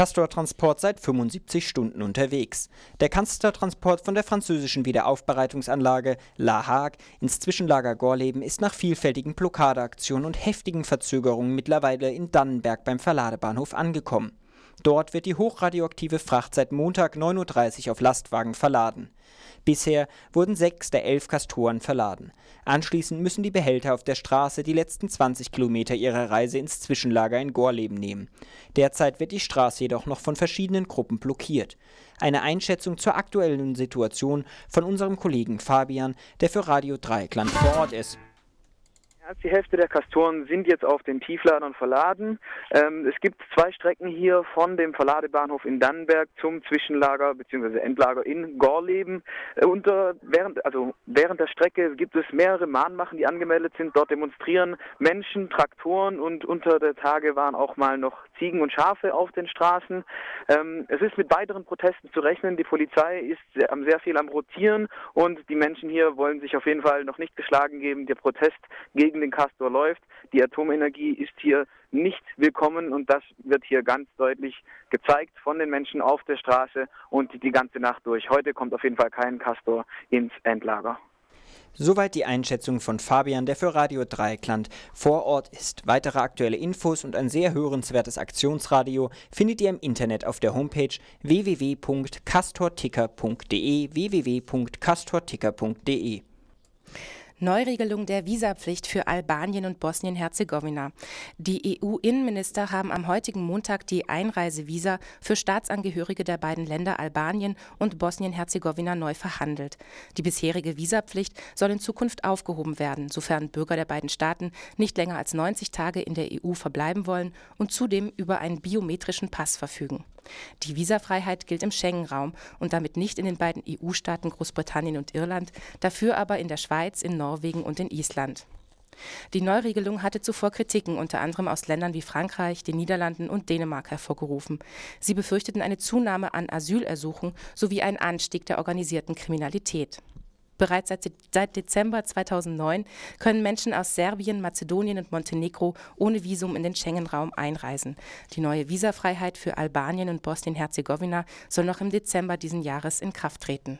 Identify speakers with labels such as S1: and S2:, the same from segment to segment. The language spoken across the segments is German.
S1: Castor-Transport seit 75 Stunden unterwegs. Der Castor-Transport von der französischen Wiederaufbereitungsanlage La Hague ins Zwischenlager Gorleben ist nach vielfältigen Blockadeaktionen und heftigen Verzögerungen mittlerweile in Dannenberg beim Verladebahnhof angekommen. Dort wird die hochradioaktive Fracht seit Montag 9.30 Uhr auf Lastwagen verladen. Bisher wurden sechs der elf Castoren verladen. Anschließend müssen die Behälter auf der Straße die letzten 20 Kilometer ihrer Reise ins Zwischenlager in Gorleben nehmen. Derzeit wird die Straße jedoch noch von verschiedenen Gruppen blockiert. Eine Einschätzung zur aktuellen Situation von unserem Kollegen Fabian, der für Radio Dreieckland vor Ort ist
S2: als die Hälfte der Kastoren sind jetzt auf den Tiefladern verladen. Ähm, es gibt zwei Strecken hier von dem Verladebahnhof in Dannenberg zum Zwischenlager bzw. Endlager in Gorleben. Äh, unter, während, also während der Strecke gibt es mehrere Mahnmachen, die angemeldet sind. Dort demonstrieren Menschen, Traktoren und unter der Tage waren auch mal noch Ziegen und Schafe auf den Straßen. Ähm, es ist mit weiteren Protesten zu rechnen. Die Polizei ist sehr, sehr viel am Rotieren und die Menschen hier wollen sich auf jeden Fall noch nicht geschlagen geben. Der Protest gegen gegen den Castor läuft. Die Atomenergie ist hier nicht willkommen und das wird hier ganz deutlich gezeigt von den Menschen auf der Straße und die ganze Nacht durch. Heute kommt auf jeden Fall kein Castor ins Endlager.
S1: Soweit die Einschätzung von Fabian, der für Radio Dreieckland vor Ort ist. Weitere aktuelle Infos und ein sehr hörenswertes Aktionsradio findet ihr im Internet auf der Homepage www.castorticker.de www.castorticker.de
S3: Neuregelung der Visapflicht für Albanien und Bosnien-Herzegowina. Die EU-Innenminister haben am heutigen Montag die Einreisevisa für Staatsangehörige der beiden Länder Albanien und Bosnien-Herzegowina neu verhandelt. Die bisherige Visapflicht soll in Zukunft aufgehoben werden, sofern Bürger der beiden Staaten nicht länger als 90 Tage in der EU verbleiben wollen und zudem über einen biometrischen Pass verfügen. Die Visafreiheit gilt im Schengen-Raum und damit nicht in den beiden EU-Staaten Großbritannien und Irland, dafür aber in der Schweiz, in Norwegen und in Island. Die Neuregelung hatte zuvor Kritiken unter anderem aus Ländern wie Frankreich, den Niederlanden und Dänemark hervorgerufen. Sie befürchteten eine Zunahme an Asylersuchen sowie einen Anstieg der organisierten Kriminalität. Bereits seit, Dezember 2009 können Menschen aus Serbien, Mazedonien und Montenegro ohne Visum in den Schengen-Raum einreisen. Die neue Visafreiheit für Albanien und Bosnien-Herzegowina soll noch im Dezember diesen Jahres in Kraft treten.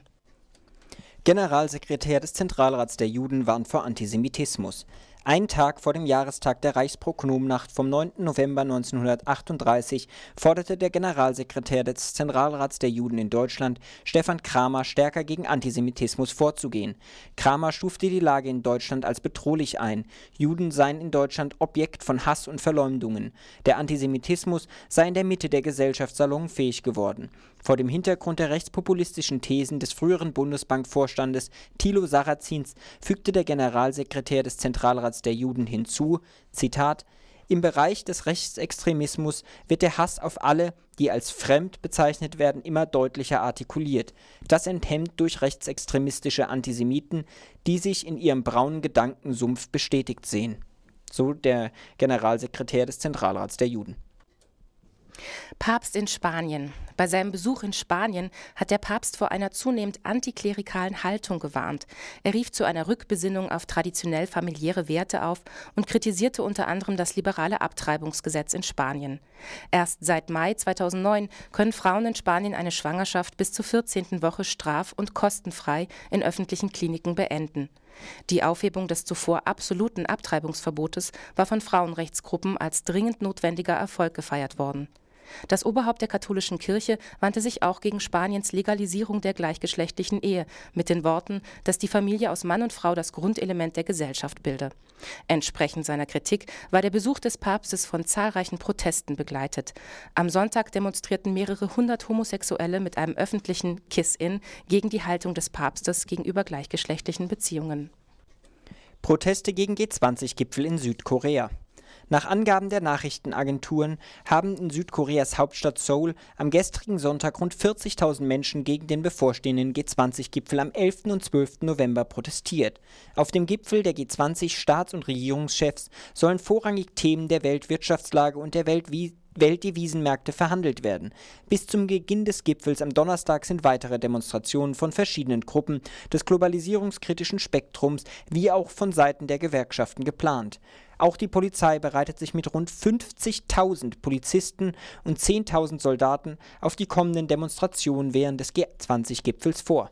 S1: Generalsekretär des Zentralrats der Juden warnt vor Antisemitismus. Ein Tag vor dem Jahrestag der Reichsproknomnacht vom 9. November 1938 forderte der Generalsekretär des Zentralrats der Juden in Deutschland, Stefan Kramer, stärker gegen Antisemitismus vorzugehen. Kramer stufte die Lage in Deutschland als bedrohlich ein. Juden seien in Deutschland Objekt von Hass und Verleumdungen. Der Antisemitismus sei in der Mitte der Gesellschaft salonfähig geworden. Vor dem Hintergrund der rechtspopulistischen Thesen des früheren Bundesbankvorstandes Thilo Sarrazins fügte der Generalsekretär des Zentralrats der Juden hinzu, Zitat, im Bereich des Rechtsextremismus wird der Hass auf alle, die als fremd bezeichnet werden, immer deutlicher artikuliert. Das enthemmt durch rechtsextremistische Antisemiten, die sich in ihrem braunen Gedankensumpf bestätigt sehen. So der Generalsekretär des Zentralrats der Juden.
S3: Papst in Spanien. Bei seinem Besuch in Spanien hat der Papst vor einer zunehmend antiklerikalen Haltung gewarnt. Er rief zu einer Rückbesinnung auf traditionell familiäre Werte auf und kritisierte unter anderem das liberale Abtreibungsgesetz in Spanien. Erst seit Mai 2009 können Frauen in Spanien eine Schwangerschaft bis zur 14. Woche straf- und kostenfrei in öffentlichen Kliniken beenden. Die Aufhebung des zuvor absoluten Abtreibungsverbotes war von Frauenrechtsgruppen als dringend notwendiger Erfolg gefeiert worden. Das Oberhaupt der katholischen Kirche wandte sich auch gegen Spaniens Legalisierung der gleichgeschlechtlichen Ehe mit den Worten, dass die Familie aus Mann und Frau das Grundelement der Gesellschaft bilde. Entsprechend seiner Kritik war der Besuch des Papstes von zahlreichen Protesten begleitet. Am Sonntag demonstrierten mehrere hundert Homosexuelle mit einem öffentlichen Kiss-In gegen die Haltung des Papstes gegenüber gleichgeschlechtlichen Beziehungen.
S1: Proteste gegen G20-Gipfel in Südkorea. Nach Angaben der Nachrichtenagenturen haben in Südkoreas Hauptstadt Seoul am gestrigen Sonntag rund 40.000 Menschen gegen den bevorstehenden G20-Gipfel am 11. und 12. November protestiert. Auf dem Gipfel der G20 Staats- und Regierungschefs sollen vorrangig Themen der Weltwirtschaftslage und der Weltwiese Weltdevisenmärkte verhandelt werden. Bis zum Beginn des Gipfels am Donnerstag sind weitere Demonstrationen von verschiedenen Gruppen des globalisierungskritischen Spektrums wie auch von Seiten der Gewerkschaften geplant. Auch die Polizei bereitet sich mit rund 50.000 Polizisten und 10.000 Soldaten auf die kommenden Demonstrationen während des G20-Gipfels vor